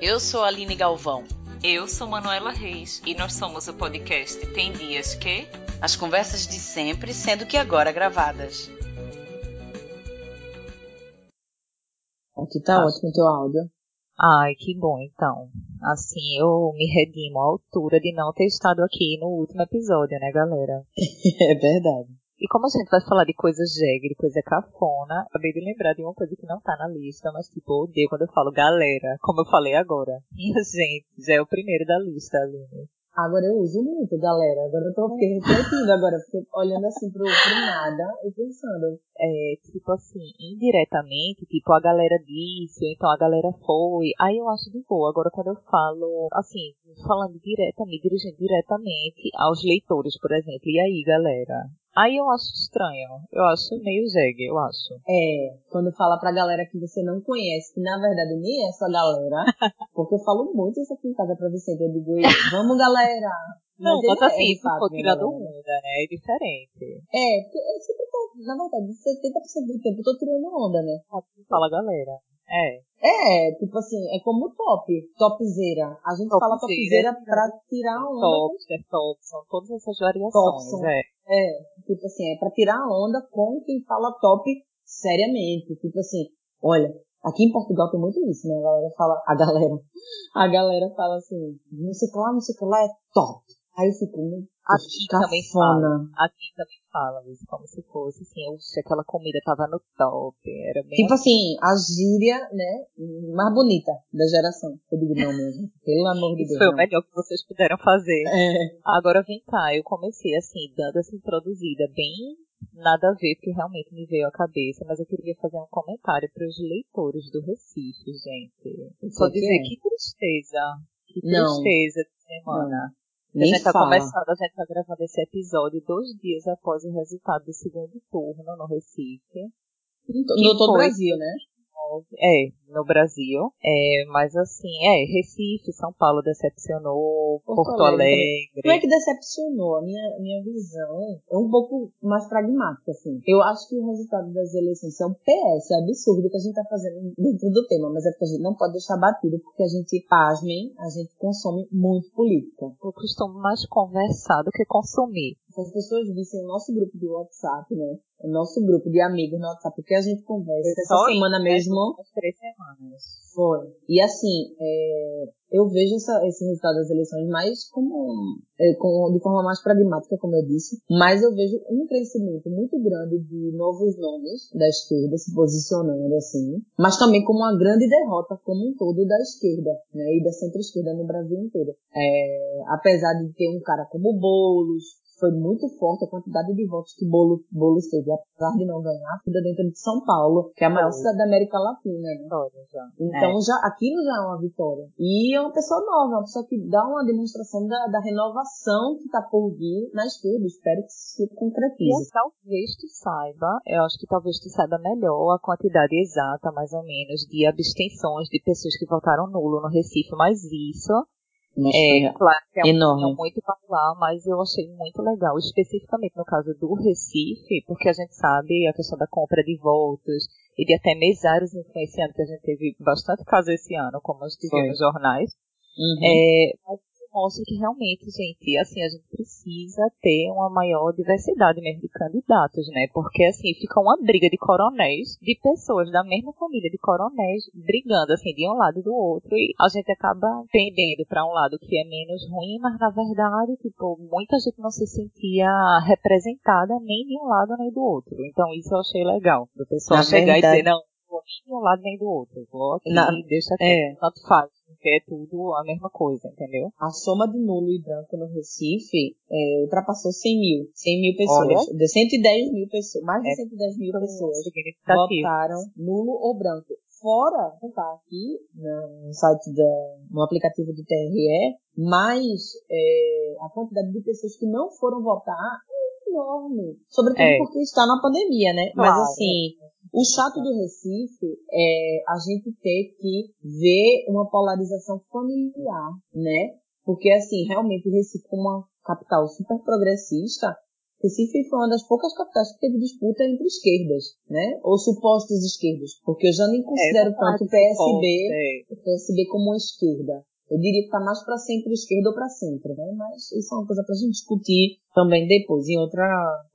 Eu sou a Aline Galvão. Eu sou Manuela Reis e nós somos o podcast Tem Dias Que. As conversas de sempre, sendo que agora gravadas. Aqui tá ótimo o teu áudio. Ai, que bom então. Assim eu me redimo à altura de não ter estado aqui no último episódio, né, galera? é verdade. E como a gente vai falar de coisa jegue, de coisa cafona, acabei de lembrar de uma coisa que não tá na lista, mas tipo, eu odeio quando eu falo galera, como eu falei agora. Minha gente, já é o primeiro da lista, Aline. Agora eu uso muito, galera. Agora eu tô fiquei refletindo agora, porque olhando assim pro, pro nada e pensando. É, tipo assim, indiretamente, tipo, a galera disse, ou então a galera foi. Aí eu acho de boa. Agora quando eu falo, assim, falando diretamente, dirigindo diretamente aos leitores, por exemplo. E aí, galera? Aí eu acho estranho. Eu acho meio jegue, eu acho. É, quando fala pra galera que você não conhece, que na verdade nem é essa galera. porque eu falo muito isso aqui em casa pra Vicente. Eu digo, vamos galera! Não, mas, mas assim, é, se for tirando onda, né? É diferente. É, porque eu sempre tô, na verdade, 70% do tempo eu tô tirando onda, né? Fala galera. É. É, tipo assim, é como top, topzera. A gente top fala topzera pra tirar onda. Top, é top, são todas essas variações, top, é. É, tipo assim, é pra tirar onda com quem fala top seriamente. Tipo assim, olha, aqui em Portugal tem muito isso, né? A galera fala, a galera, a galera fala assim, não sei o que lá, não sei o que lá é top. Aí eu fico, Aqui também fala. Aqui também fala, como se fosse assim, oxe, aquela comida tava no top. Era bem tipo assim, a gíria, né, mais bonita da geração. Eu digo não mesmo. Pelo amor de isso Deus. Foi não. o melhor que vocês puderam fazer. É. Agora vem cá, eu comecei assim, dando essa introduzida bem nada a ver, porque realmente me veio à cabeça, mas eu queria fazer um comentário para os leitores do Recife, gente. Só dizer que tristeza. Que tristeza de semana. Não. A gente tá começando, a gente tá gravando esse episódio dois dias após o resultado do segundo turno no Recife. No todo o Brasil, né? É, no Brasil. É, mas assim, é, Recife, São Paulo decepcionou, Porto, Porto Alegre. Alegre. Não é que decepcionou, a minha, minha visão é um pouco mais pragmática, assim. Eu acho que o resultado das eleições é um PS, é absurdo que a gente tá fazendo dentro do tema, mas é porque a gente não pode deixar batido, porque a gente, pasmem, a gente consome muito política. Eu costumo mais conversar do que consumir. Se as pessoas vissem o nosso grupo de WhatsApp, né? O nosso grupo de amigos no WhatsApp, porque a gente conversa. Essa semana mesmo. Né? Três semanas. Foi. E assim, é, eu vejo essa, esse resultado das eleições mais como, é, com, de forma mais pragmática, como eu disse, mas eu vejo um crescimento muito grande de novos nomes da esquerda se posicionando assim, mas também como uma grande derrota como um todo da esquerda, né, e da centro-esquerda no Brasil inteiro. É, apesar de ter um cara como Boulos, foi muito forte a quantidade de votos que Boulos, Boulos teve, apesar de não ganhar, tudo dentro de São Paulo, que é a maior cidade da América Latina, né? já. Então é. já, aquilo já é uma vitória. E é uma pessoa nova, uma pessoa que dá uma demonstração da, da renovação que está por vir na esquerda. Espero que se concretize. E talvez tu saiba, eu acho que talvez tu saiba melhor a quantidade exata, mais ou menos, de abstenções de pessoas que votaram nulo no Recife, mas isso é, claro que é enorme. Um, muito popular, mas eu achei muito legal, especificamente no caso do Recife, porque a gente sabe a questão da compra de votos e de até mesários influenciando, que a gente teve bastante caso esse ano, como a gente viu nos jornais. Uhum. É, mas mostra que realmente, gente, assim, a gente precisa ter uma maior diversidade mesmo de candidatos, né? Porque, assim, fica uma briga de coronéis, de pessoas da mesma família de coronéis, brigando, assim, de um lado e do outro, e a gente acaba tendendo para um lado que é menos ruim, mas na verdade, tipo, muita gente não se sentia representada nem de um lado nem do outro. Então, isso eu achei legal, do pessoal Na chegar verdade. e dizer, não, vou nem de um lado nem do outro, vou aqui, Na- deixa aqui, é. tanto faz, porque é tudo a mesma coisa, entendeu? A soma de nulo e branco no Recife é, ultrapassou 100 mil. 100 mil pessoas. Olha. De 110 mil pessoas. Mais de É 110 mil pessoas votaram nulo ou branco. Fora, tá aqui no site da, no aplicativo do TRE, mas é, a quantidade de pessoas que não foram votar enorme. Sobretudo É. porque está na pandemia, né? Claro. Mas assim, o chato do Recife é a gente ter que ver uma polarização familiar, né? Porque, assim, realmente o Recife, como uma capital super progressista, Recife foi uma das poucas capitais que teve disputa entre esquerdas, né? Ou supostas esquerdas, porque eu já nem considero É, tanto o PSB, é. o PSB como uma esquerda. Eu diria que tá mais para centro-esquerda ou para centro, né? Mas isso é uma coisa pra gente discutir também depois, em outra,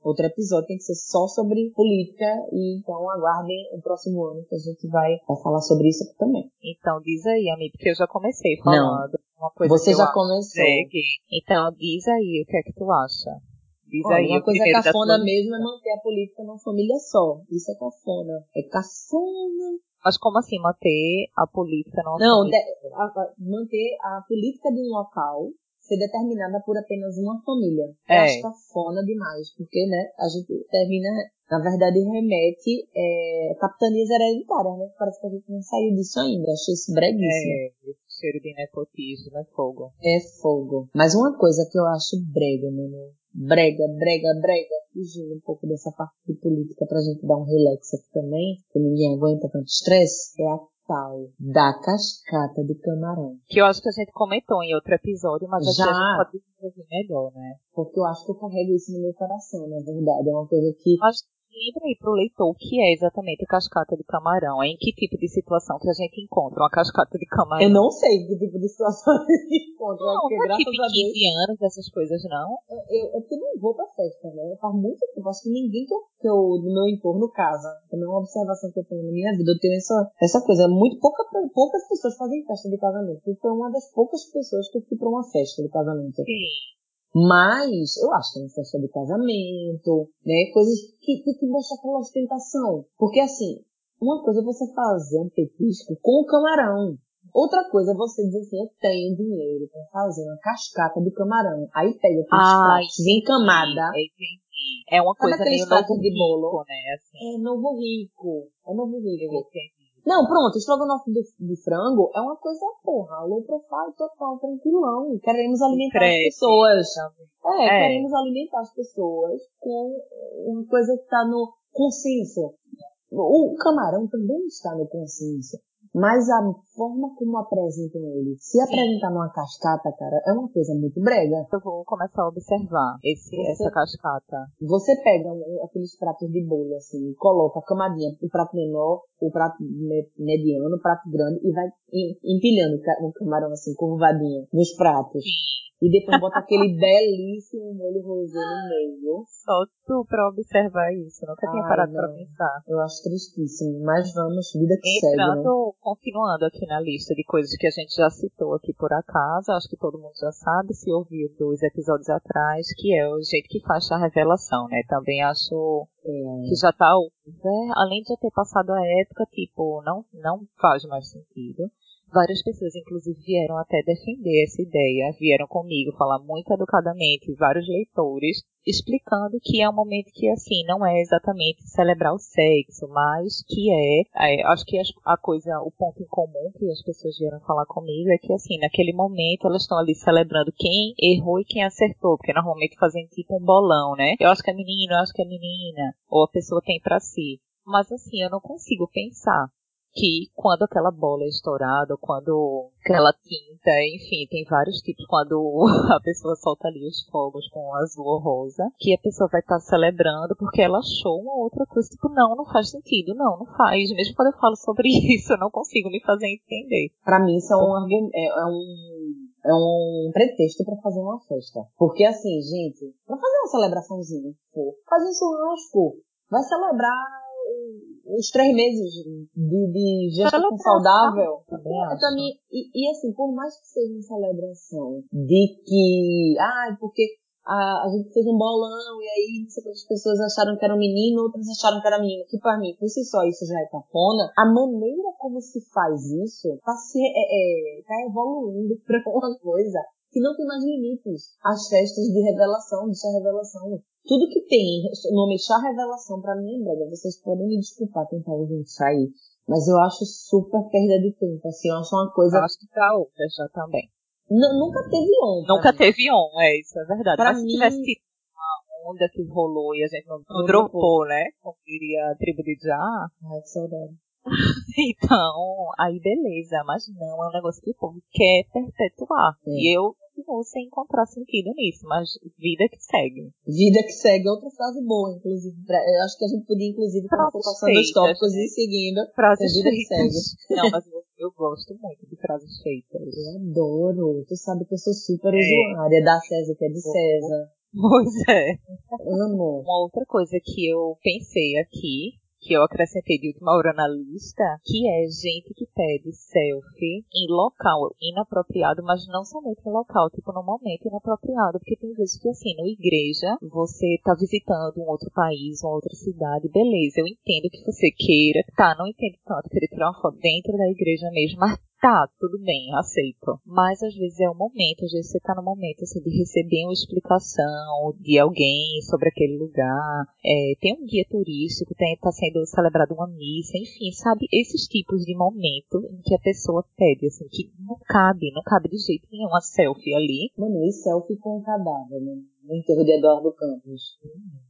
outro episódio. Tem que ser só sobre política e então aguardem o próximo ano que a gente vai, vai falar sobre isso aqui também. Então diz aí, amigo, porque eu já comecei falando uma coisa Você que já começou. segue. Então diz aí o que é que tu acha. Diz Olha, aí uma coisa da cafona mesmo é manter a política numa família só. Isso é cafona. É cafona. Mas como assim manter a política não Não, de- a- a- manter a política de um local ser determinada por apenas uma família. Eu É. acho cafona demais, porque, né, a gente termina, na verdade, remete é, capitanias hereditárias, né? Parece que a gente não saiu disso ainda. Achei isso breguíssimo. É, esse cheiro de nepotismo é fogo. É fogo. Mas uma coisa que eu acho brega, mano. Brega, brega, brega. Fugindo um pouco dessa parte de política pra gente dar um relax aqui também, que ninguém aguenta tanto estresse, é a tal da cascata de camarão. Que eu acho que a gente comentou em outro episódio, mas Já. a gente pode desenvolver melhor, né? Porque eu acho que eu carrego isso no meu coração, na verdade. É uma coisa que Mas lembra aí pro leitor o que é exatamente a cascata de camarão. Em que tipo de situação que a gente encontra uma cascata de camarão? eu não sei que tipo de situação eu encontro. Não, porque não é graças tipo a em Deus 15 anos, essas coisas, não? eu, eu porque não vou pra festa, né? Faz muito tempo. Acho que ninguém que eu, que eu no meu entorno casa. Também é uma observação que eu tenho na minha vida. Eu tenho essa, essa coisa. Muito pouca, poucas pessoas fazem festa de casamento. Eu fui uma das poucas pessoas que eu fui pra uma festa de casamento. Sim. Mas eu acho que é uma festa de casamento, né? Coisas que tem que mostrar aquela ostentação. Porque assim, uma coisa é você fazer um petisco com o camarão. Outra coisa é você dizer assim, eu tenho dinheiro pra fazer uma cascata de camarão. Aí pega aqueles pratos em camada. É uma coisa aqueles meio novo de rico, bolo? né? Assim, É novo rico. É novo rico. eu entendi. Não, pronto, estrogonofe de, de frango é uma coisa, porra, low profile total, tranquilão. Queremos alimentar as pessoas. É, É. queremos alimentar as pessoas com uma coisa que está no consenso. O camarão também está no consenso. Mas a forma como apresentam ele, se apresentar numa cascata, cara, é uma coisa muito brega. Eu vou começar a observar esse, Você- essa cascata. Você pega um- aqueles pratos de bolo, assim, e coloca a camadinha, o prato menor, o prato me- mediano, o prato grande, e vai em- empilhando o ca- o camarão, assim, curvadinho, nos pratos. E depois bota aquele belíssimo molho rosé no meio. Só tu pra observar isso. Nunca tinha Ai, parado pra não. pensar. Eu acho tristíssimo, mas vamos, vida que segue, né? Continuando aqui na lista de coisas que a gente já citou aqui por acaso, acho que todo mundo já sabe, se ouviu dois episódios atrás, que é o jeito que faz a revelação, né? Também acho É, que já tá, né, além de já ter passado a época, tipo, não, não faz mais sentido. Várias pessoas, inclusive, vieram até defender essa ideia, vieram comigo falar muito educadamente, vários leitores, explicando que é um momento que, assim, não é exatamente celebrar o sexo, mas que é, é, acho que a coisa, o ponto em comum que as pessoas vieram falar comigo é que, assim, naquele momento elas estão ali celebrando quem errou e quem acertou, porque normalmente fazem tipo um bolão, né? Eu acho que é menino, eu acho que é menina, ou a pessoa tem pra si. Mas, assim, eu não consigo pensar que quando aquela bola é estourada, ou quando aquela tinta, enfim, tem vários tipos, quando a pessoa solta ali os fogos com azul ou rosa, que a pessoa vai estar celebrando porque ela achou uma outra coisa, tipo, não, não faz sentido, não, não faz. Mesmo quando eu falo sobre isso, eu não consigo me fazer entender. Pra mim, isso é um, é, é um, é um pretexto pra fazer uma festa. Porque assim, gente, pra fazer uma celebraçãozinha, pô, fazer um churrasco, vai celebrar os três meses de, de gestação saudável. também É, acho. pra mim, e, e assim, por mais que seja uma celebração de que, ah, porque a, a gente fez um bolão e aí não sei quantas pessoas acharam que era um menino, outras acharam que era menina. Que pra mim, por si só, isso já é cafona. A maneira como se faz isso tá, se, é, é, tá evoluindo pra uma coisa que não tem mais limites. As festas de revelação, de chá revelação. Tudo que tem nome chá revelação pra mim é brega. Vocês podem me desculpar quem tá ouvindo isso aí. Mas eu acho super perda de tempo. Assim, eu acho uma coisa. Eu acho que pra outras já também. N- nunca teve onda. Nunca teve on, é isso, é verdade. Pra Mas se mim- tivesse tido uma onda que rolou e a gente não, não Não dropou, né? Como diria a tribo de Já, Ai, que saudade. Então, aí beleza, mas não, é um negócio que o povo quer perpetuar. É. E eu continuo sem encontrar sentido nisso, mas vida que segue. Vida que segue, outra frase boa, inclusive. Pra, eu acho que a gente podia, inclusive, estar passando os tópicos né? e seguindo. Frases vida feitas. que segue. Não, mas eu, eu, gosto muito de frases feitas. Eu adoro. Tu sabe que eu sou super é. usuária da César, que é de César. Pois é. Amo. Uma outra coisa que eu pensei aqui que eu acrescentei de última hora na lista, que é gente que pede selfie em local inapropriado, mas não somente em local, tipo no momento inapropriado, porque tem vezes que assim, na igreja, você tá visitando um outro país, uma outra cidade, beleza, eu entendo que você queira, tá, não entendo tanto, querer tirar uma foto dentro da igreja mesmo, mas tá, tudo bem, aceito. Mas às vezes é o momento, às vezes você tá no momento assim, de receber uma explicação de alguém sobre aquele lugar. É, tem um guia turístico, tem, tá sendo celebrada uma missa, enfim, sabe? Esses tipos de momento em que a pessoa pede, assim, que não cabe, não cabe de jeito nenhum uma selfie ali. Mano, e selfie com o cadáver, né? No enterro de Eduardo Campos. Hum.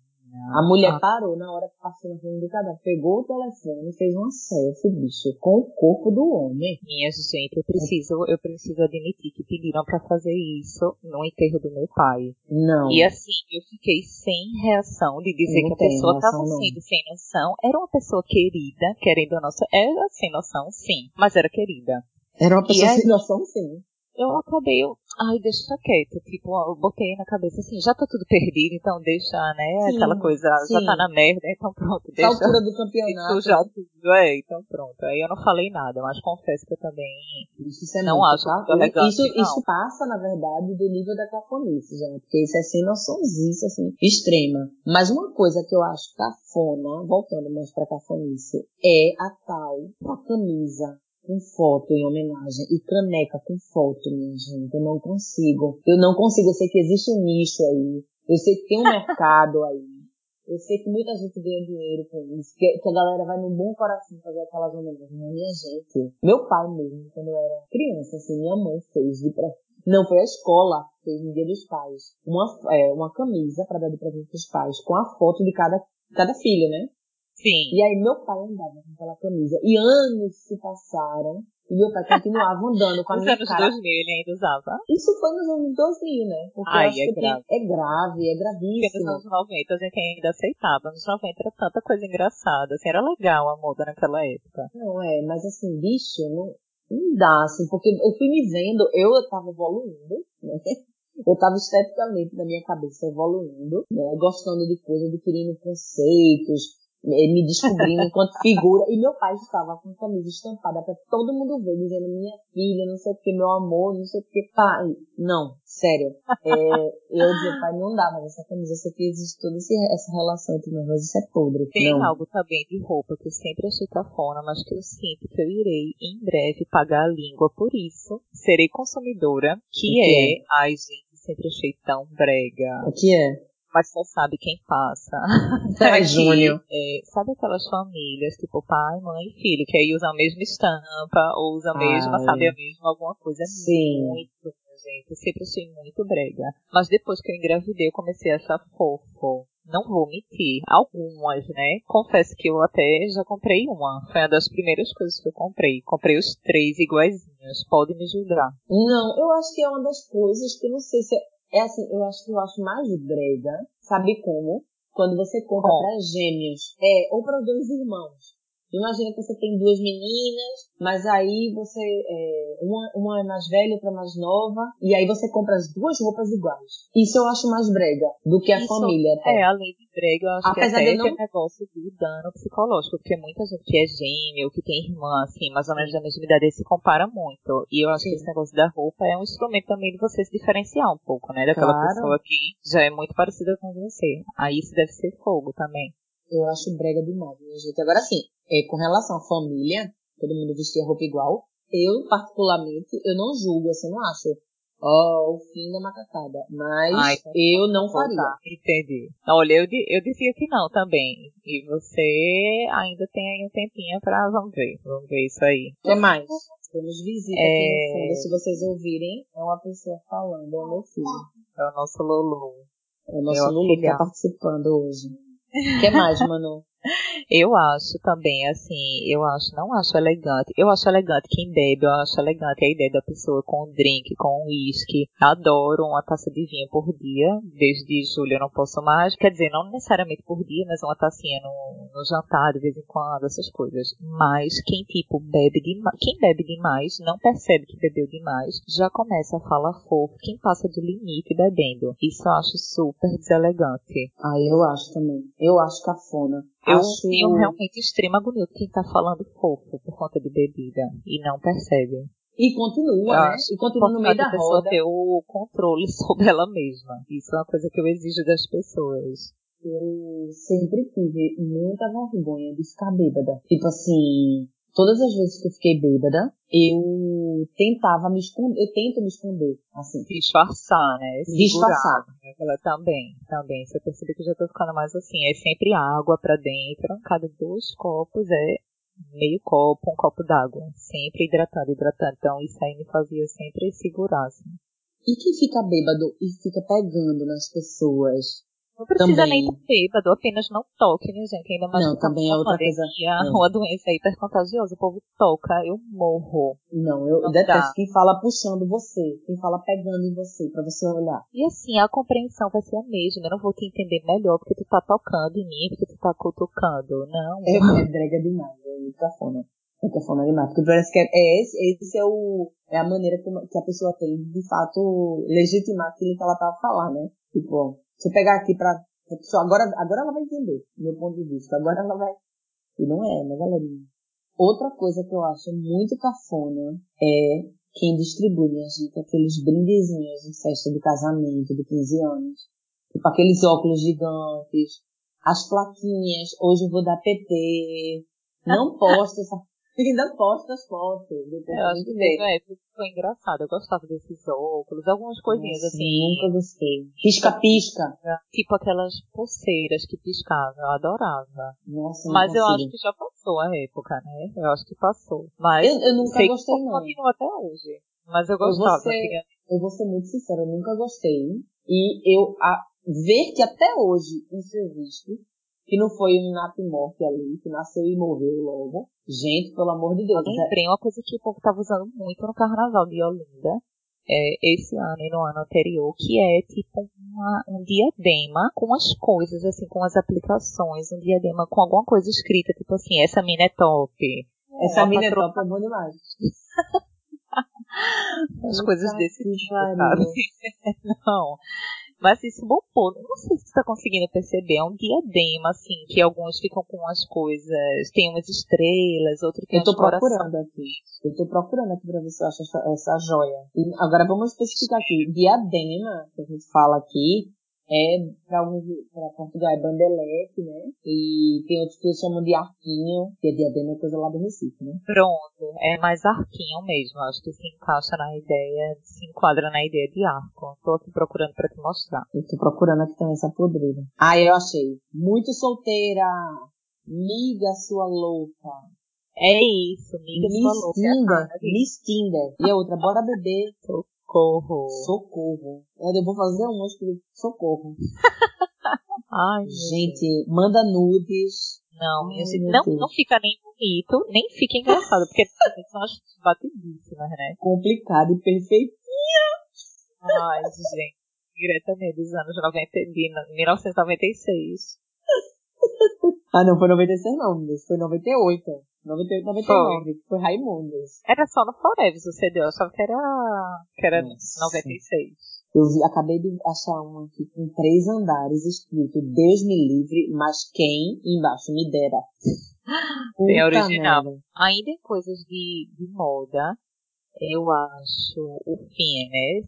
A mulher ah. parou na hora que passou na frente do cadáver, pegou o telefone e fez uma selfie, bicho, com o corpo do homem. Minha gente, eu preciso, eu preciso admitir que pediram para fazer isso no enterro do meu pai. Não. E assim, eu fiquei sem reação de dizer que a pessoa estava sendo sem noção. Era uma pessoa querida, querendo a nossa. Era sem noção, sim, mas era querida. Era uma pessoa sem noção, sim eu acabei, eu, ai, deixa quieto. Tipo, eu botei na cabeça assim, já tá tudo perdido, então deixa, né? Sim, aquela coisa, sim. já tá na merda, então pronto, deixa. A altura do campeonato. já tudo, é, então pronto. Aí eu não falei nada, mas confesso que eu também isso é não acho muito legal. Isso, isso passa, na verdade, do nível da cafonice, já, porque isso é sem noçãozice, assim, extrema. Mas uma coisa que eu acho cafona, voltando mais pra cafonice, é a tal a camisa com foto em homenagem e caneca com foto, minha gente. Eu não consigo. Eu não consigo. Eu sei que existe um nicho aí. Eu sei que tem um mercado aí. Eu sei que muita gente ganha dinheiro com isso. Que, que a galera vai no bom coração fazer aquelas homenagens. Minha gente, meu pai mesmo, quando eu era criança, assim, minha mãe fez de pré... Não, foi a escola, fez no dia dos pais. Uma, é, uma camisa para dar de presente pros pais, com a foto de cada, cada filho, né? Sim. E aí meu pai andava com aquela camisa. E anos se passaram. E meu pai continuava andando com a minha anos cara. 2000 ele ainda usava? Isso foi nos anos 2000, né? Porque Ai, é grave. é grave, é gravíssimo. Porque nos anos 90 a gente ainda aceitava. Nos 90 era tanta coisa engraçada. Assim, era legal a moda naquela época. Não, é, mas assim, bicho, não, não dá, assim, porque eu fui me vendo, eu tava evoluindo, né? Eu tava esteticamente na minha cabeça evoluindo, né? Gostando de coisas, adquirindo conceitos, me descobrindo enquanto figura. E meu pai estava com camisa estampada para todo mundo ver, dizendo minha filha, não sei o que, meu amor, não sei o que. Pai, não, sério. É, eu dizia, pai, não dá, mas essa camisa, você fez existe toda essa relação entre nós, isso é podre. Tem não. algo também de roupa que eu sempre achei cafona, mas que eu sinto que eu irei em breve pagar a língua por isso. Serei consumidora, que, que é, é, ai gente, sempre achei tão brega. O que é? Mas só sabe quem passa. É, Júnior. É, sabe aquelas famílias, tipo pai, mãe e filho, que aí usam a mesma estampa, ou usam a mesma, Ai. sabe, a mesma alguma coisa. É Sim. Muito, gente. Eu sempre achei muito brega. Mas depois que eu engravidei, eu comecei a achar fofo. Não vou mentir. Algumas, né? Confesso que eu até já comprei uma. Foi uma das primeiras coisas que eu comprei. Comprei os três iguaizinhos. Pode me julgar. Não, eu acho que é uma das coisas que eu não sei se é é assim, eu acho que eu acho mais brega, sabe como? Quando você compra oh. para gêmeos, é, ou para dois irmãos. Imagina que você tem duas meninas, mas aí você. É, uma, uma é mais velha, outra mais nova, e aí você compra as duas roupas iguais. Isso eu acho mais brega do que a Isso, família. Até. É, além de brega, eu acho Apesar que até não... tem negócio do dano psicológico, porque muita gente que é gêmeo, que tem irmã, assim, mais ou menos da mesma idade, se compara muito. E eu acho Sim. que esse negócio da roupa é um instrumento também de você se diferenciar um pouco, né? Daquela claro. pessoa que já é muito parecida com você. Aí isso deve ser fogo também. Eu acho brega demais, minha gente. Agora sim, é, com relação à família, todo mundo vestia roupa igual. Eu, particularmente, eu não julgo, assim, não acho ó, oh, o fim da macacada. Mas Ai, eu não faria. Tá, entendi. Olha, eu, eu dizia que não também. E você ainda tem aí um tempinho pra. Vamos ver. Vamos ver isso aí. O que mais? Temos visita é... aqui no fundo. Se vocês ouvirem, é uma pessoa falando, é o meu filho. É o nosso Lulu. É o nosso Lulu que tá participando hoje. O que mais, Manu? Eu acho também, assim, eu acho, não acho elegante. Eu acho elegante quem bebe, eu acho elegante a ideia da pessoa com um drink, com um whisky. Adoro uma taça de vinho por dia. Desde julho eu não posso mais. Quer dizer, não necessariamente por dia, mas uma tacinha no, no jantar de vez em quando, essas coisas. Mas quem, tipo, bebe demais, quem bebe demais, não percebe que bebeu demais, já começa a falar fofo. Quem passa do limite bebendo. Isso eu acho super deselegante. Ah, eu acho também. Eu acho cafona. Eu acho... tenho realmente extrema agonia quem tá falando fofo por conta de bebida e não percebe. E continua, né? E continua no meio da pessoa roda. ter o controle sobre ela mesma. Isso é uma coisa que eu exijo das pessoas. Eu sempre tive muita vergonha de ficar bêbada. Tipo assim, todas as vezes que eu fiquei bêbada, eu tentava me esconder, eu tento me esconder, assim. Disfarçar, né? Disfarçar. Ela também, também. Você percebe que eu já tô ficando mais assim. É sempre água pra dentro. Cada dois copos é meio copo, um copo d'água. Sempre hidratando, hidratando. Então isso aí me fazia sempre segurar, assim. E quem fica bêbado e fica pegando nas pessoas, Não precisa Também. nem estar bêbado, apenas não toque, né, gente? Ainda mais Não, tá também é uma outra coisa- pandemia, é. Uma doença hipercontagiosa, o povo toca, eu morro. não, eu Não detesto dá. quem fala puxando você, quem fala pegando em você, pra você olhar. E assim, a compreensão vai ser a mesma. Eu não vou te entender melhor porque tu tá tocando em mim, porque tu tá cutucando. Não. É, é brega demais, é cafona. Cafona demais. Porque parece que é, esse, esse é o, é a maneira que, a pessoa tem de, fato, legitimar aquilo que ela tá a falar, né? Tipo, se eu pegar aqui pra, pra pessoa, agora, agora ela vai entender, do meu ponto de vista. Agora ela vai, e não é, né, galerinha? Outra coisa que eu acho muito cafona é quem distribui, minha gente, aqueles brindezinhos de festa de casamento de 15 anos. Tipo aqueles óculos gigantes, as plaquinhas, hoje eu vou dar PT. Não posta essa. Ainda posta as fotos. depois Eu a acho que que foi engraçado. Eu gostava desses óculos, algumas coisinhas Nossa, assim. Nunca gostei. Pisca-pisca. Tipo aquelas pulseiras que piscavam, eu adorava. Nossa, Mas eu acho que já passou a época, né? Eu acho que passou. Mas Eu, eu nunca sei gostei, que não. continua até hoje. Mas eu vou gostava. ser- antigamente. Eu vou ser muito sincera, eu nunca gostei. E eu a, ver que até hoje isso existe, que não foi um e morte ali, que nasceu e morreu logo. Gente, pelo amor de Deus. Eu lembrei uma coisa que o povo estava usando muito no carnaval de Olinda. é, esse ano e no ano anterior, que é tipo uma- um diadema com as coisas, assim, com as aplicações, um diadema com alguma coisa escrita, tipo assim, essa mina é top. Essa mina é top, é bom demais. As coisas desse tipo, sabe? Não. Mas isso bombou. Não sei se você tá conseguindo perceber. É um diadema, assim, que alguns ficam com umas coisas. Tem umas estrelas, outro tem Eu tô procurando aqui. Eu tô procurando aqui pra ver se eu acho essa, essa joia. E agora vamos especificar aqui. Diadema, que a gente fala aqui, é pra, alguns, pra Portugal é bandelete, né? E tem outros que chamam de arquinho, que é diadema é coisa lá do Recife, né? Pronto. É mais arquinho mesmo. Acho que se encaixa na ideia, se enquadra na ideia de arco. Tô aqui procurando pra te mostrar. Eu tô procurando aqui também essa podreira. Ah, eu achei. Muito solteira. Miga sua louca. É isso, Miss sua louca. Tinder. Miss Tinder. E a outra, bora beber. Socorro. Socorro. Eu vou fazer um monte de socorro. Ai. Gente, manda nudes. Não, Ai, gente, não, Deus. não fica nem bonito, nem fica engraçado, porque são as batidíssimas, né? Complicado e perfeito. Ai, gente. Diretamente dos anos 90, de 1996. Ah, não, foi 96 não. Foi 98. 98, 99. que Foi Raimundos. Era só no Forever o CD, eu achava que era, que era Nossa. 96. Eu vi, acabei de achar um aqui com três andares escrito Deus me livre, mas quem embaixo me dera. Bem Puta original. merda. Ainda em coisas de, de moda, eu acho o fitness,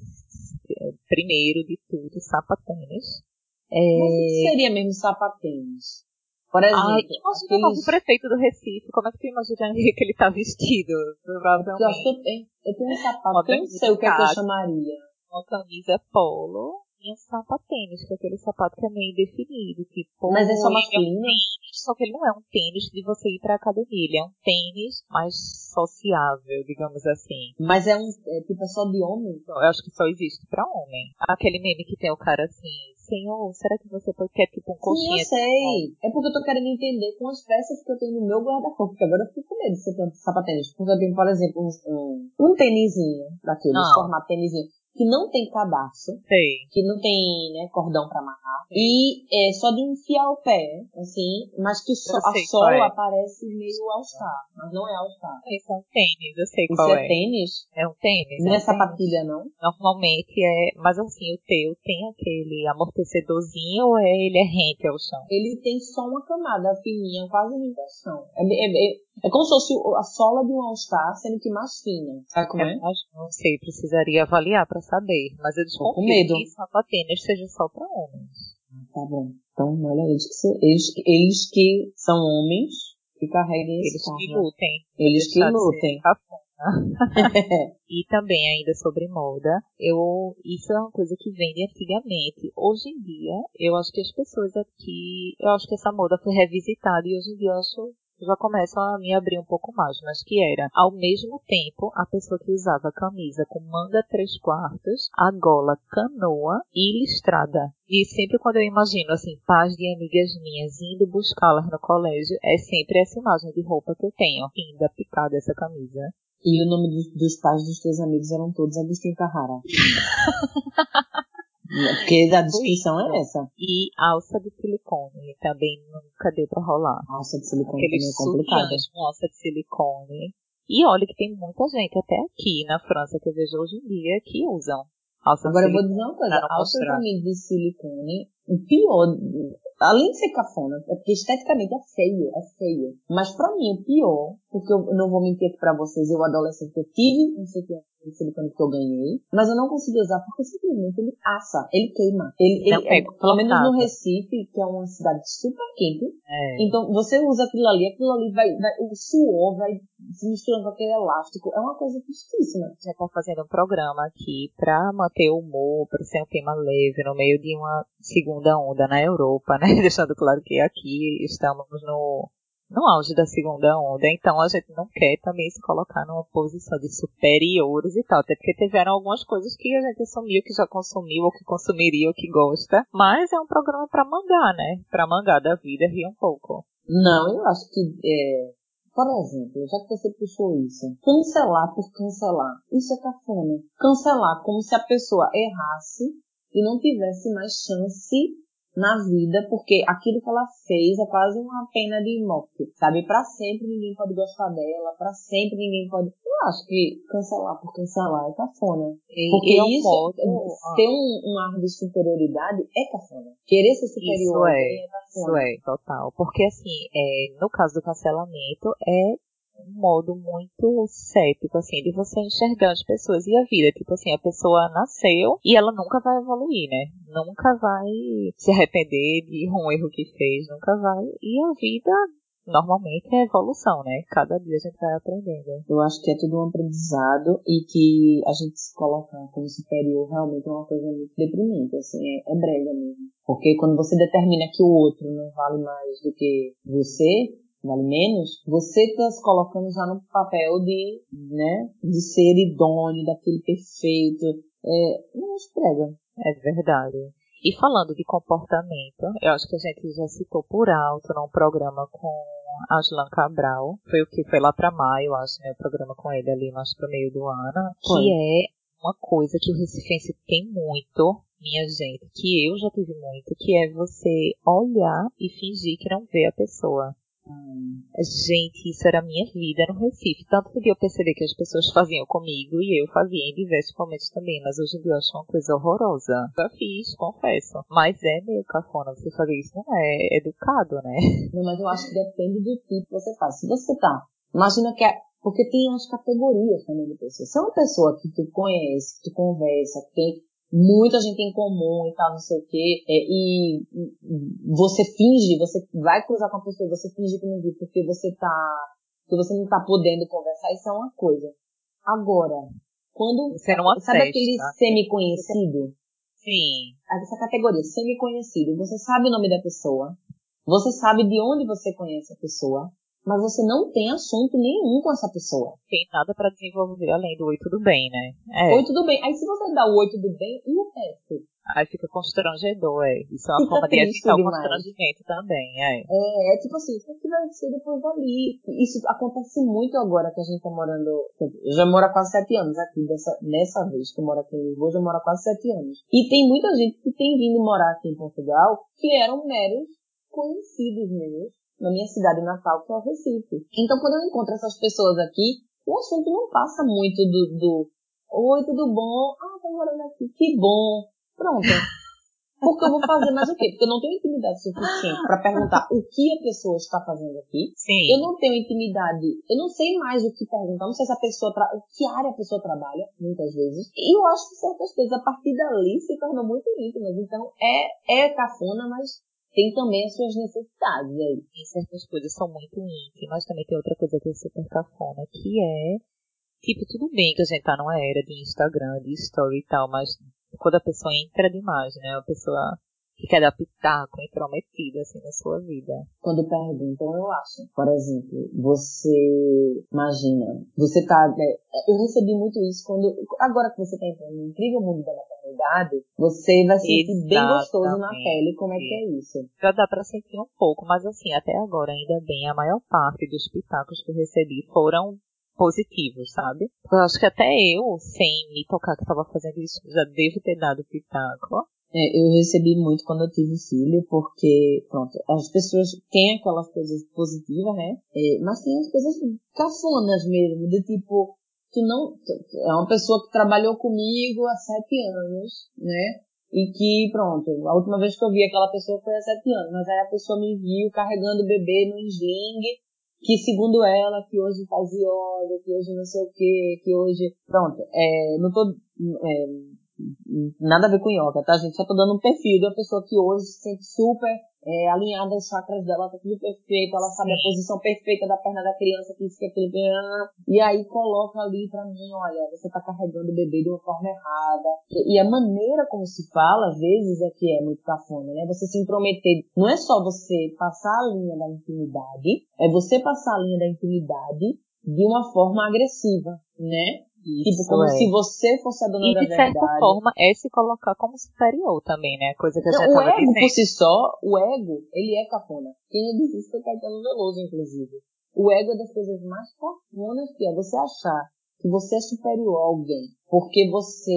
primeiro de tudo, sapatênis. Mas o que É... seria mesmo sapatênis? Por exemplo, Ai, imagina o aqueles... prefeito do Recife, como é que tu imaginaria que ele tá vestido? Eu eu Provavelmente tenho, eu tenho um sapato, eu não sei o que, é que eu chamaria. uma camisa polo, tinha sapatênis, que é aquele sapato que é meio definido, tipo. Mas é só ele masculino? um tênis, só que ele não é um tênis de você ir pra academia, ele é um tênis mais sociável, digamos assim. Mas é um é, tipo é só de homem? Eu acho que só existe pra homem. Aquele meme que tem o cara assim, senhor, será que você quer tipo um Sim, coxinha? eu sei. É porque eu tô querendo entender com as peças que eu tenho no meu guarda-roupa, porque agora eu fico com medo de ser tanto sapatênis. Porque eu tenho, por exemplo, um, um, um tênisinho daqueles, formato tênisinho, que não tem cadarço, Sei. que não tem né, cordão pra amarrar, e é só de enfiar o pé, assim, mas que só, Eu a sola é. aparece meio All-Star, mas não é All-Star. Esse é um tênis, eu sei Isso qual é é. tênis? É um tênis. Não um é tênis. sapatilha, não? Normalmente é. Mas assim, o teu tem aquele amortecedorzinho ou é, ele é rente ao chão? Ele tem só uma camada fininha, quase imitação. É, é, é, é como se fosse o- a sola de um All-Star, sendo que mais fina. Sabe como é? Eu acho- não sei, precisaria avaliar pra saber. Mas eu Tô com desconfio medo. que sapatênis seja só pra homens. Tá bom. Então, olha, eles que, eles, que- eles que são homens que carreguem esse Eles que lutem. Eles que lutem. E também ainda sobre moda, eu isso é uma coisa que vem de antigamente. Hoje em dia, eu acho que as pessoas aqui, eu acho que essa moda foi revisitada e hoje em dia eu acho já começam a me abrir um pouco mais, mas que era, ao mesmo tempo, a pessoa que usava camisa com manga três quartos, a gola canoa e listrada. E sempre quando eu imagino, assim, pais de amigas minhas indo buscá-las no colégio, é sempre essa imagem de roupa que eu tenho, ainda picada essa camisa. E o nome dos, dos pais dos teus amigos eram todos Agostinho Carrara. Porque a descrição é essa. E alça de silicone, também nunca deu pra rolar. Alça de silicone Aqueles é complicado. sutiãs com alça de silicone. E olha que tem muita gente, até aqui na França, que eu vejo hoje em dia, que usam alça Agora eu vou dizer uma coisa, alça também de silicone, pior, além de ser cafona, é porque esteticamente é feio, é feio. Mas pra mim o pior, porque eu não vou mentir aqui pra vocês, eu adolescente eu tive um sutiã de silicone que eu ganhei, mas eu não consegui usar porque simplesmente ele assa, ele queima. Ele, Não ele, pega é, pelo menos no. Recife, que é uma cidade super quente, É. então você usa aquilo ali, aquilo ali vai, vai o suor vai se misturando com aquele elástico, é uma coisa tristíssima. já está fazendo um programa aqui para manter o humor, para ser um tema leve no meio de uma segunda onda na Europa, né? Deixando claro que aqui estamos no, no auge da segunda onda, então a gente não quer também se colocar numa posição de superiores e tal, até porque tiveram algumas coisas que a gente assumiu que já consumiu, ou que consumiria, ou que gosta, mas é um programa para mangar, né? Para mangar da vida, rir um pouco. Não, eu acho que, é, por exemplo, já que você puxou isso, cancelar por cancelar, isso é cafona. Cancelar como se a pessoa errasse e não tivesse mais chance na vida, porque aquilo que ela fez é quase uma pena de morte, sabe? Pra sempre ninguém pode gostar dela, pra sempre ninguém pode. Eu acho que cancelar por cancelar é cafona. E, Porque e é um isso, modo, ter um, um ar de superioridade é cafona. Querer ser superior Isso é, também é Isso cafona. é, total. Porque assim, é, no caso do cancelamento, é um modo muito cético, assim, de você enxergar as pessoas e a vida. Tipo assim, a pessoa nasceu e ela nunca vai evoluir, né? Nunca vai se arrepender de um erro que fez, nunca vai. E a vida, normalmente, é evolução, né? Cada dia a gente vai aprendendo. Eu acho que é tudo um aprendizado e que a gente se colocar como superior realmente é uma coisa muito deprimente, assim, é, é brega mesmo. Porque quando você determina que o outro não vale mais do que você, vale menos, você está se colocando já no papel de, né, de ser idôneo, daquele perfeito. É, não brega. É verdade. E falando de comportamento, eu acho que a gente já citou por alto num programa com Aslan Cabral. Foi o que foi lá para maio, acho, né? O programa com ele ali mais pro meio do ano. Foi. Que é uma coisa que o Recifense tem muito, minha gente, que eu já tive muito, que é você olhar e fingir que não vê a pessoa. Gente, isso era a minha vida no Recife. Tanto que eu percebi que as pessoas faziam comigo e eu fazia em diversos momentos também. Mas hoje em dia eu acho uma coisa horrorosa. Já fiz, confesso. Mas é meio cafona você fazer isso. Não é educado, né? Não, mas eu acho que depende do tipo que você faz. Se você tá, imagina que é, porque tem as categorias também de pessoas. Se é uma pessoa que tu conhece, que tu conversa, que tem muita gente em comum e tal, não sei o quê, é, e você finge, você vai cruzar com a pessoa, você finge que não viu porque você tá, que você não tá podendo conversar, isso é uma coisa. Agora, quando, Você não sabe atesta. aquele semi-conhecido? Sim. Essa categoria, semi-conhecido. Você sabe o nome da pessoa. Você sabe de onde você conhece a pessoa mas você não tem assunto nenhum com essa pessoa. Tem nada para desenvolver além do oi tudo bem, né? É. Oi tudo bem. Aí se você dá o oi tudo bem, e o resto? Aí fica constrangedor, é. Isso é uma fica forma de evitar o constrangimento também, é. é. É, tipo assim, o que vai ser depois dali? Isso acontece muito agora que a gente tá morando. Eu já moro há quase sete anos aqui, dessa, nessa vez que eu moro aqui em Lisboa, já moro há quase sete anos. E tem muita gente que tem vindo morar aqui em Portugal que eram meros conhecidos meus na minha cidade natal, que é o Recife. Então, quando eu encontro essas pessoas aqui, o assunto não passa muito do, do Oi, tudo bom? Ah, tá morando aqui, que bom. Pronto. Porque eu vou fazer mais o quê? Porque eu não tenho intimidade suficiente para perguntar o que a pessoa está fazendo aqui. Sim. Eu não tenho intimidade, eu não sei mais o que perguntar, não sei se a pessoa tra... que área a pessoa trabalha, muitas vezes. E eu acho que certas coisas a partir dali se tornam muito íntimas. Então é, é cafona, mas tem também as suas necessidades aí. E certas coisas são muito íntimas, também tem outra coisa que é super cafona, que é, tipo, tudo bem que a gente tá numa era de Instagram, de story e tal, mas quando a pessoa entra demais, né, a pessoa que quer dar pitaco intrometida, assim, na sua vida. Quando perguntam, eu acho, por exemplo, você, imagina, você tá, né, eu recebi muito isso quando, agora que você tá entrando no incrível mundo da maternidade, você vai sentir Exatamente. bem gostoso na pele como é que é isso. Já dá pra sentir um pouco, mas assim, até agora, ainda bem, a maior parte dos pitacos que eu recebi foram positivos, sabe? Eu acho que até eu, sem me tocar que eu tava fazendo isso, já devo ter dado pitaco. É, eu recebi muito quando eu tive filho, porque, pronto, as pessoas têm aquelas coisas positivas, né? É, mas tem as coisas cafonas mesmo, de tipo, tu não é uma pessoa que trabalhou comigo há sete anos, né? E que, pronto, a última vez que eu vi aquela pessoa foi há sete anos, mas aí a pessoa me viu carregando o bebê no sling, que segundo ela, que hoje faz yoga, que hoje não sei o que, que hoje, pronto, é, não tô, é, nada a ver com yoga, tá, gente? Só tô dando um perfil de uma pessoa que hoje se sente super é, alinhada os chakras dela, tá tudo perfeito, ela sabe a posição perfeita da perna da criança, que isso, que aquilo, e aí coloca ali pra mim, olha, você tá carregando o bebê de uma forma errada. E, e a maneira como se fala, às vezes, é que é muito cafona, né? Você se intrometer, não é só você passar a linha da intimidade, é você passar a linha da intimidade de uma forma agressiva, né? Isso, tipo, como é. se você fosse a dona e, da verdade. E de certa forma é se colocar como superior também, né? Coisa que a gente Não, O ego dizendo. por si só, o ego, ele é cafona. Quem já disse isso foi Caetano Veloso, inclusive. O ego é das coisas mais cafonas que é você achar que você é superior a alguém porque você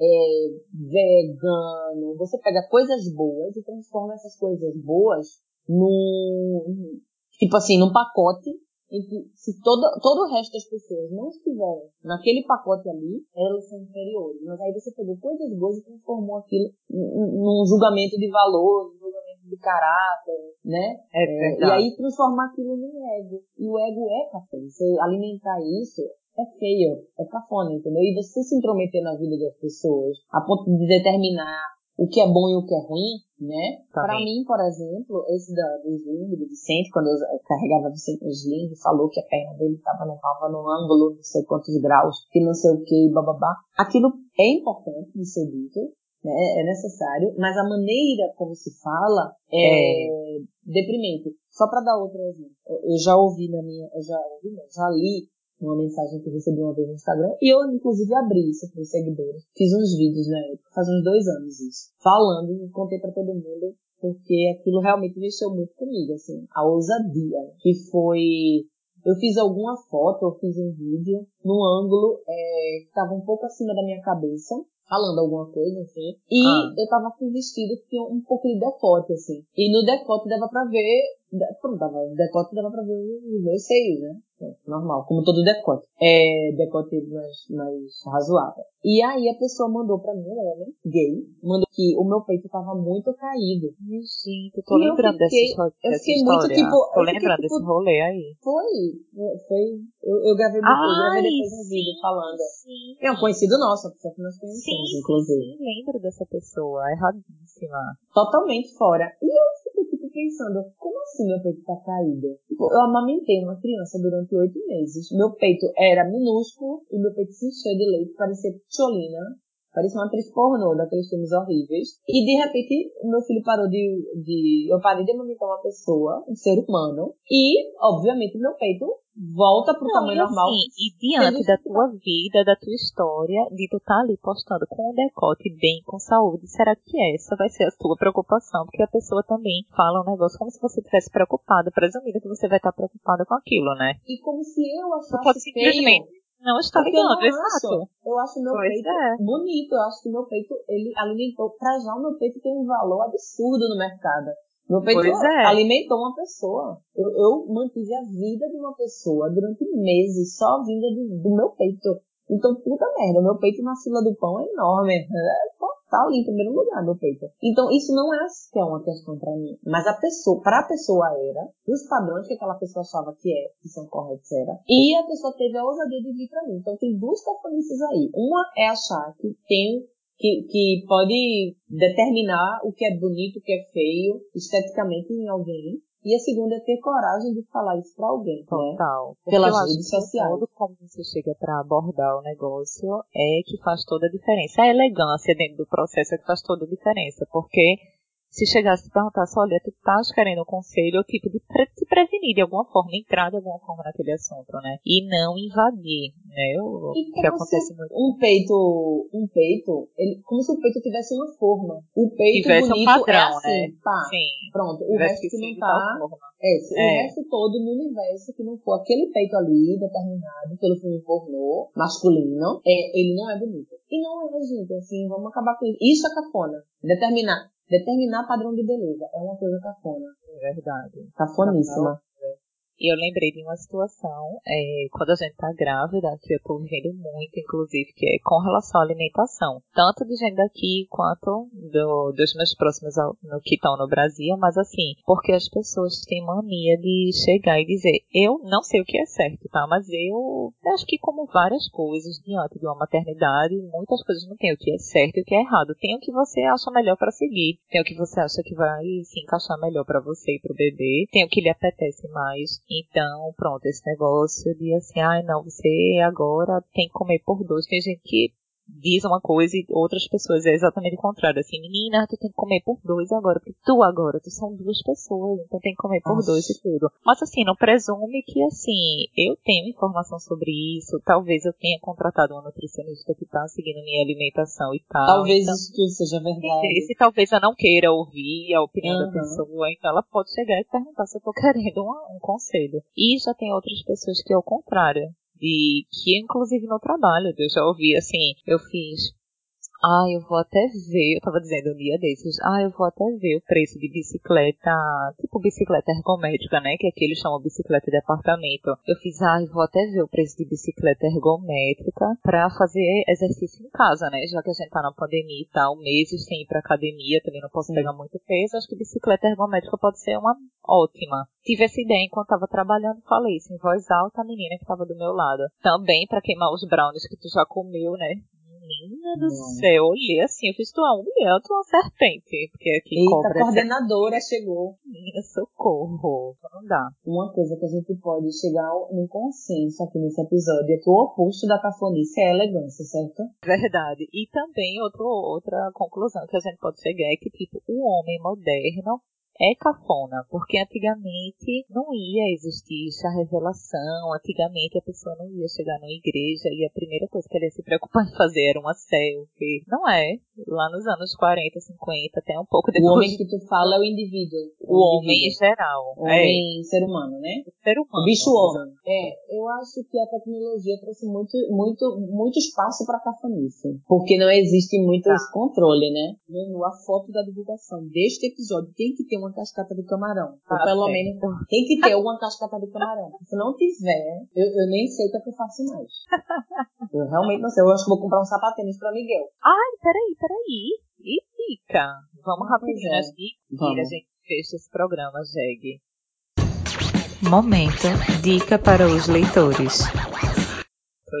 é vegano, você pega coisas boas e transforma essas coisas boas num, tipo assim, num pacote em que se todo, todo o resto das pessoas não estiverem naquele pacote ali, elas são inferiores. Mas aí você pegou coisas boas e transformou aquilo num julgamento de valor, num julgamento de caráter, né? É é, e aí transformar aquilo num ego. E o ego é café. Você alimentar isso é feio, é cafona, entendeu? E você se intrometer na vida das pessoas a ponto de determinar o que é bom e o que é ruim, né? Tá Para mim, por exemplo, esse da, do sling, do Vicente, quando eu carregava Vicente no sling, falou que a perna dele estava não tava no ângulo, não sei quantos graus, que não sei o que, bababá. Aquilo é importante de ser dito, né? É necessário, mas a maneira como se fala é, é. deprimente. Só para dar outro exemplo, eu já ouvi na minha, eu já ouvi, não, já li uma mensagem que eu recebi uma vez no Instagram, e eu, inclusive, abri isso para os seguidores. Fiz uns vídeos na época, faz uns dois anos isso, falando, e contei para todo mundo, porque aquilo realmente mexeu muito comigo, assim, a ousadia, que foi eu fiz alguma foto, eu fiz um vídeo num ângulo é, que estava um pouco acima da minha cabeça, falando alguma coisa, assim. E ah. eu tava com um vestido que tinha um pouco de decote, assim. E no decote dava pra ver. Pronto, dava, decote dava pra ver os meus seios, né? Normal, como todo decote. É decote mais, mais razoável. E aí a pessoa mandou pra mim, um homem gay, mandou que o meu peito tava muito caído. Gente, eu tô e lembrando eu fiquei, dessa, dessa eu fiquei história. Muito, tipo, tô lembrando tipo, desse rolê aí. Foi, foi. Eu, eu gravei, Ai, eu gravei depois um vídeo falando. Sim. É um conhecido nosso, pessoa que nós conhecemos, sim, inclusive. Sim, lembro dessa pessoa, erradíssima. Totalmente fora. E eu pensando, como assim meu peito tá caído? Tipo, eu amamentei uma criança durante oito meses. Meu peito era minúsculo e meu peito se encheu de leite, parecia tcholina. Parecia uma atriz pornô, daqueles filmes horríveis. E de repente, meu filho parou de. de eu parei de amamentar uma pessoa, um ser humano. E, obviamente, meu peito volta pro Não, tamanho e normal. assim, e diante da tua vida, da tua história, de tu tá ali postando com o decote bem, com saúde, será que essa vai ser a tua preocupação? Porque a pessoa também fala um negócio como se você estivesse preocupada, presumida que você vai estar preocupada com aquilo, né? E como se eu Tu pode achasse feio. Não eu ligando, não exato. Eu acho meu Pois peito é. bonito. Eu acho que meu peito, ele alimentou. Pra já o meu peito tem um valor absurdo no mercado. Meu peito é. alimentou uma pessoa. Eu, eu mantive a vida de uma pessoa durante meses, só vinda do, do meu peito. Então, puta merda, meu peito na fila do pão é enorme. É, tá, tá ali em primeiro lugar, meu peito. Então, isso não é que é uma questão pra mim. Mas a pessoa, pra pessoa era, dos padrões que aquela pessoa achava que é, que são corretos era. E a pessoa teve a ousadia de vir pra mim. Então, tem duas cafonices aí. Uma é achar que tem que, que pode determinar o que é bonito, o que é feio, esteticamente em alguém. E a segunda é ter coragem de falar isso pra alguém, né? Total. Porque Pelas eu acho redes sociais. modo como você chega para abordar o negócio é que faz toda a diferença. A elegância dentro do processo é que faz toda a diferença. Porque se chegasse e perguntasse, olha, tu estás querendo um conselho, ou tipo, de pre te prevenir de alguma forma, entrar de alguma forma naquele assunto, né? E não invadir, né? O E que acontece se muito. um peito, um peito, ele, como se o peito tivesse uma forma. O peito Tivesse um bonito padrão, é assim, né? pá, Sim. pronto. O resto que não tá, é, se É. o resto todo no universo que não for aquele peito ali, determinado pelo filme pornô, masculino, é, ele não é bonito. E não é, gente, assim, vamos acabar com isso. Isso é cafona. Determinar, determinar padrão de beleza é uma coisa cafona. É verdade. Cafoníssima. E eu lembrei de uma situação, é, quando a gente tá grávida, que eu tô vivendo muito, inclusive, que é com relação à alimentação. Tanto de gente daqui quanto do- dos meus próximos ao- no, que estão no Brasil, mas assim, porque as pessoas têm mania de chegar e dizer, eu não sei o que é certo, tá? Mas eu acho que como várias coisas diante de uma maternidade, muitas coisas não tem o que é certo e o que é errado. Tem o que você acha melhor para seguir, tem o que você acha que vai se encaixar melhor para você e pro bebê, tem o que lhe apetece mais. Então, pronto, esse negócio de assim, ai não, você agora tem que comer por dois. Tem gente que diz uma coisa e outras pessoas é exatamente o contrário. Assim, menina, tu tem que comer por dois agora, porque tu agora, tu são duas pessoas, então tem que comer por Nossa. dois e tudo. Mas assim, não presume que assim, eu tenho informação sobre isso, talvez eu tenha contratado uma nutricionista que tá seguindo minha alimentação e tal. Talvez então, isso tudo seja verdade. se talvez eu não queira ouvir a opinião da Aham. pessoa, então ela pode chegar e perguntar se eu tô querendo uma- um conselho. E já tem outras pessoas que é o contrário. De que, inclusive, no trabalho, eu já ouvi assim, eu fiz. Ah, eu vou até ver, eu tava dizendo um dia desses, ah, eu vou até ver o preço de bicicleta, tipo bicicleta ergométrica, né, que aqui eles chamam bicicleta de apartamento. Eu fiz, ah, eu vou até ver o preço de bicicleta ergométrica pra fazer exercício em casa, né, já que a gente tá na pandemia e tal, meses sem ir pra academia, também não posso pegar muito peso, acho que bicicleta ergométrica pode ser uma ótima. Tive essa ideia enquanto tava trabalhando, falei isso em voz alta à menina que tava do meu lado. Também pra queimar os brownies que tu já comeu, né, Menina do Não. céu, olhei assim, eu fiz tua mulher, tu uma serpente, porque aqui Eita, cobra a coordenadora chegou. menina, socorro, não dá. Uma coisa que a gente pode chegar num consenso aqui nesse episódio é que o oposto da cafonice é a elegância, certo? Verdade. E também outro, outra conclusão que a gente pode chegar é que, tipo, o homem moderno é cafona, porque antigamente não ia existir essa revelação, antigamente a pessoa não ia chegar numa igreja e a primeira coisa que ela ia se preocupar em fazer era uma selfie. Não é. Lá nos anos 40, 50, até um pouco O depois. homem que tu fala é o indivíduo. o homem em indivíduo. geral. O é, homem ser humano, né? o ser humano. O bicho homem. É, eu acho que a tecnologia trouxe muito, muito, muito espaço pra cafonice. Porque não existe muito Tá. controle, né? A foto da divulgação deste episódio tem que ter uma cascata de camarão. Ou pelo certo. menos tem que ter uma cascata de camarão. Se não tiver, eu, eu nem sei o que, é que eu faço mais. Eu realmente não sei. Eu acho que vou comprar um sapatênis pra Miguel. Ai, peraí, peraí. E dica? Vamos Ah, rapidinho é. nas dicas e a gente fecha esse programa, Jeg. Momento, dica para os leitores.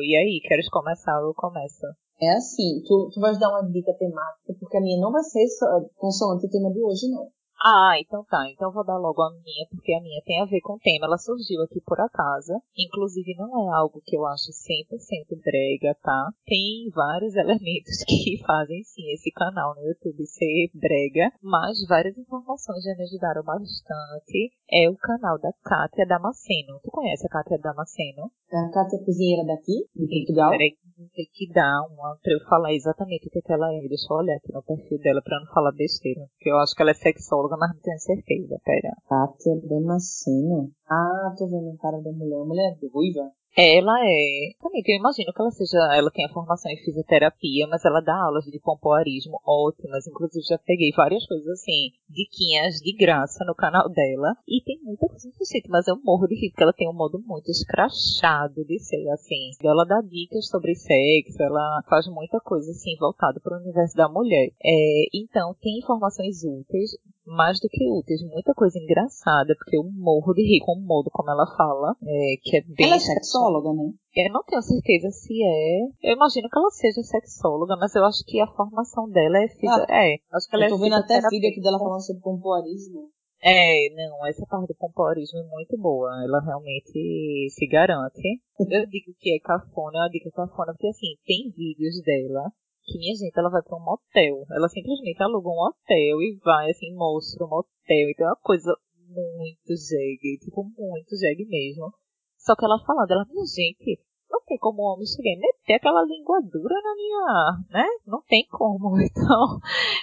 E aí, queres começar ou eu começo? É assim, tu, tu vais dar uma dica temática, porque a minha não vai ser só, consoante o tema de hoje, não. Ah, então tá. Então vou dar logo a minha, porque a minha tem a ver com o tema. Ela surgiu aqui por acaso. Inclusive, não é algo que eu acho 100% brega, tá? Tem vários elementos que fazem sim esse canal no YouTube ser brega, mas várias informações já me ajudaram bastante. É o canal da Kátia Damasceno. Tu conhece a Kátia Damasceno? A Kátia é cozinheira daqui, de Portugal? Peraí, tem que dar uma pra eu falar exatamente o que, é que ela é. Deixa eu olhar aqui no perfil dela pra não falar besteira. Porque eu acho que ela é sexóloga, mas não tenho certeza. Pera. Kátia Damasceno. Ah, tô vendo a cara da mulher. A mulher é ruiva? Ela é. Também, eu imagino que ela seja. Ela tenha formação em fisioterapia, mas ela dá aulas de pompoarismo ótimas. Inclusive, já peguei várias coisas assim, diquinhas de graça no canal dela. E tem muita coisa interessante, mas eu morro de rir, porque ela tem um modo muito escrachado de ser assim. Ela dá dicas sobre sexo, ela faz muita coisa assim, voltada para o universo da mulher. É, então, tem informações úteis, mais do que úteis, muita coisa engraçada, porque eu morro de rir com o modo como ela fala, é, que é bem Ela é sexóloga, né? Eu não tenho certeza se é. Eu imagino que ela seja sexóloga, mas eu acho que a formação dela é fisio... Ah, é, acho que ela Eu tô é vendo até vídeo aqui dela falando sobre pompoarismo. É, não, essa parte do pompoarismo é muito boa. Ela realmente se garante. Eu digo que é cafona, eu digo é cafona, porque assim, tem vídeos dela que, minha gente, ela vai pra um motel. Ela simplesmente aluga um hotel e vai, assim, mostra o motel. Então é uma coisa muito jegue, tipo, muito jegue mesmo. Só que ela falando, ela, minha gente, não tem como o homem e meter aquela língua dura na minha, né? Não tem como. Então,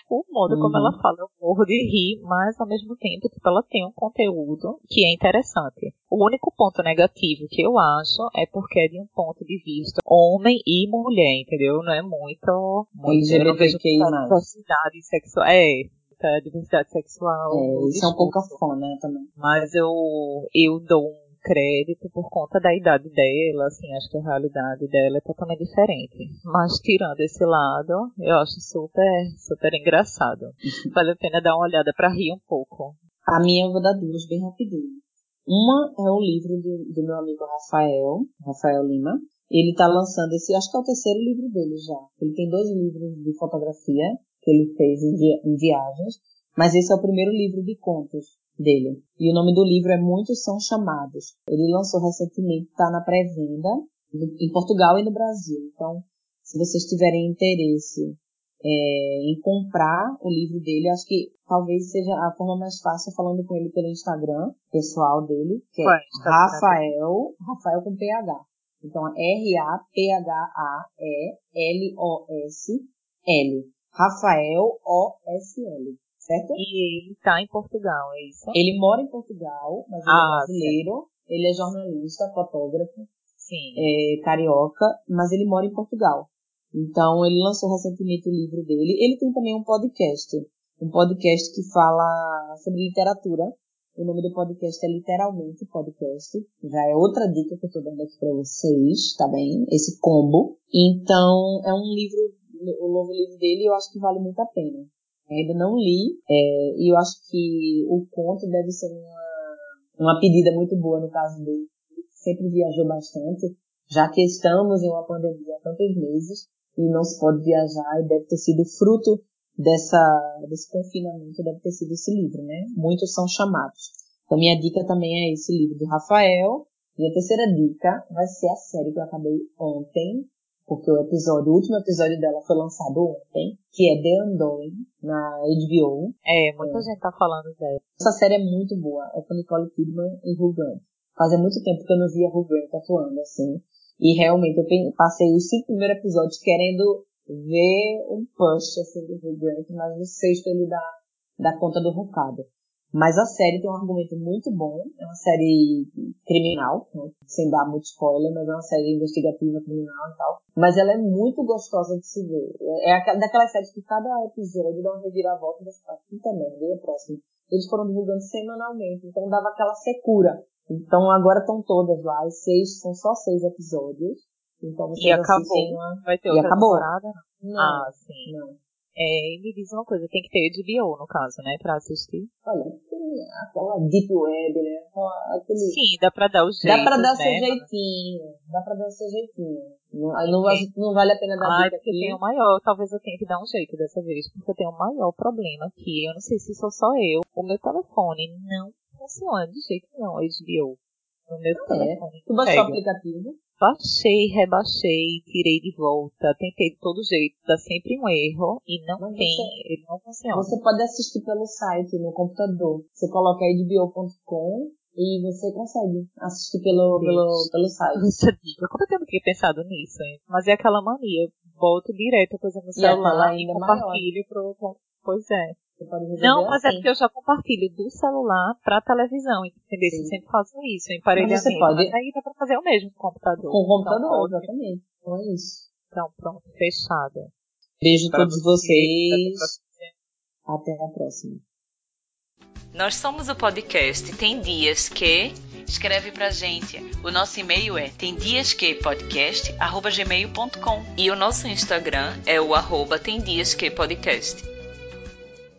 o modo como Uhum. ela fala, eu morro de rir, mas ao mesmo tempo, tipo, ela tem um conteúdo que é interessante. O único ponto negativo que eu acho é porque é de um ponto de vista homem e mulher, entendeu? Não é muito, muito eu não vejo diversidade sexual. É, diversidade sexual. É, isso é um pouco cafona também. Mas eu, eu dou um crédito por conta da idade dela, assim, acho que a realidade dela é totalmente diferente. Mas tirando esse lado, eu acho super, super engraçado. Vale a pena dar uma olhada pra rir um pouco. A minha eu vou dar duas bem rapidinho. Uma é o livro do, do meu amigo Rafael, Rafael Lima. Ele tá lançando esse, acho que é o terceiro livro dele já. Ele tem dois livros de fotografia que ele fez em, via- em viagens, mas esse é o primeiro livro de contos dele. E o nome do livro é Muitos São Chamados. Ele lançou recentemente, tá na pré-venda em Portugal e no Brasil. Então, se vocês tiverem interesse é, em comprar o livro dele, acho que talvez seja a forma mais fácil falando com ele pelo Instagram pessoal dele, que é é Rafael, Rafael com PH. Então, R-A-P-H-A-E-L-O-S-L. Rafael O-S-L, certo? E ele tá em Portugal, é isso? Ele mora em Portugal, mas ele Ah, é brasileiro. Ele é jornalista, fotógrafo, Sim. é, carioca, mas ele mora em Portugal. Então, ele lançou recentemente o livro dele. Ele tem também um podcast. Um podcast que fala sobre literatura. O nome do podcast é literalmente podcast. Já é outra dica que eu tô dando aqui pra vocês, tá bem? Esse combo. Então, é um livro, o novo livro dele, eu acho que vale muito a pena. Ainda não li, é, e eu acho que o conto deve ser uma, uma pedida muito boa no caso dele. Ele sempre viajou bastante, já que estamos em uma pandemia há tantos meses e não se pode viajar, e deve ter sido fruto dessa, desse confinamento, deve ter sido esse livro, né? Muitos são chamados. Então, minha dica também é esse livro do Rafael. Minha terceira dica vai ser a série que eu acabei ontem, porque o episódio, o último episódio dela foi lançado ontem, que é The Undoing, na HBO. É, muita gente tá falando dela. Essa série é muito boa, é com Nicole Kidman e Hugh Grant. Fazia muito tempo que eu não via Hugh Grant atuando assim, e realmente eu passei os cinco primeiros episódios querendo ver um push assim do Hugh Grant, mas no sexto ele dá, dá conta do recado. Mas a série tem um argumento muito bom, é uma série criminal, né? sem dar muito spoiler, mas é uma série investigativa criminal e tal. Mas ela é muito gostosa de se ver. É é aquela- daquelas séries que cada episódio dá uma reviravolta e você fala, puta merda, e o próximo? Eles foram divulgando semanalmente, então dava aquela secura. Então agora estão todas lá, as seis, são só seis episódios. Então vocês E acabou. uma... Vai ter E outra acabou. temporada? Não, Ah, sim. não. É, me diz uma coisa, tem que ter HBO no caso, né, pra assistir. Olha, aquela deep web, né? Aquele... Sim, dá pra dar o jeito. Dá pra dar né? seu jeitinho. Dá pra dar seu jeitinho. Não, não, não vale a pena dar Ah, dica porque aqui. tem um maior, talvez eu tenha que dar um jeito dessa vez, porque eu tenho um maior problema aqui. Eu não sei se sou só eu. O meu telefone não funciona de jeito nenhum, HBO. No meu É. telefone. Tu baixou o aplicativo? Baixei, rebaixei, tirei de volta, tentei de todo jeito, dá sempre um erro e não Mas tem, você- ele não funciona. Você pode assistir pelo site, no computador. Você coloca hbo.com e você consegue assistir pelo, pelo, pelo site. Essa dica, como eu tenho que pensado nisso, hein? Mas é aquela mania, eu boto direto a coisa no E celular e compartilho pro. Pois é. Não, mas é assim. porque eu já compartilho do celular pra televisão, entendeu? Eu Sim. sempre faço isso, em emparelhamento. Mas você pode- Mas aí dá pra fazer o mesmo com o computador. Com o computador, Então, exatamente. Então é isso. Então, pronto, fechada. Beijo a todos você, vocês. pra- Até a próxima. Nós somos o podcast Tem Dias Que. Escreve pra gente. O nosso e-mail é temdiasquepodcast.gmail.com E o nosso Instagram é o arroba.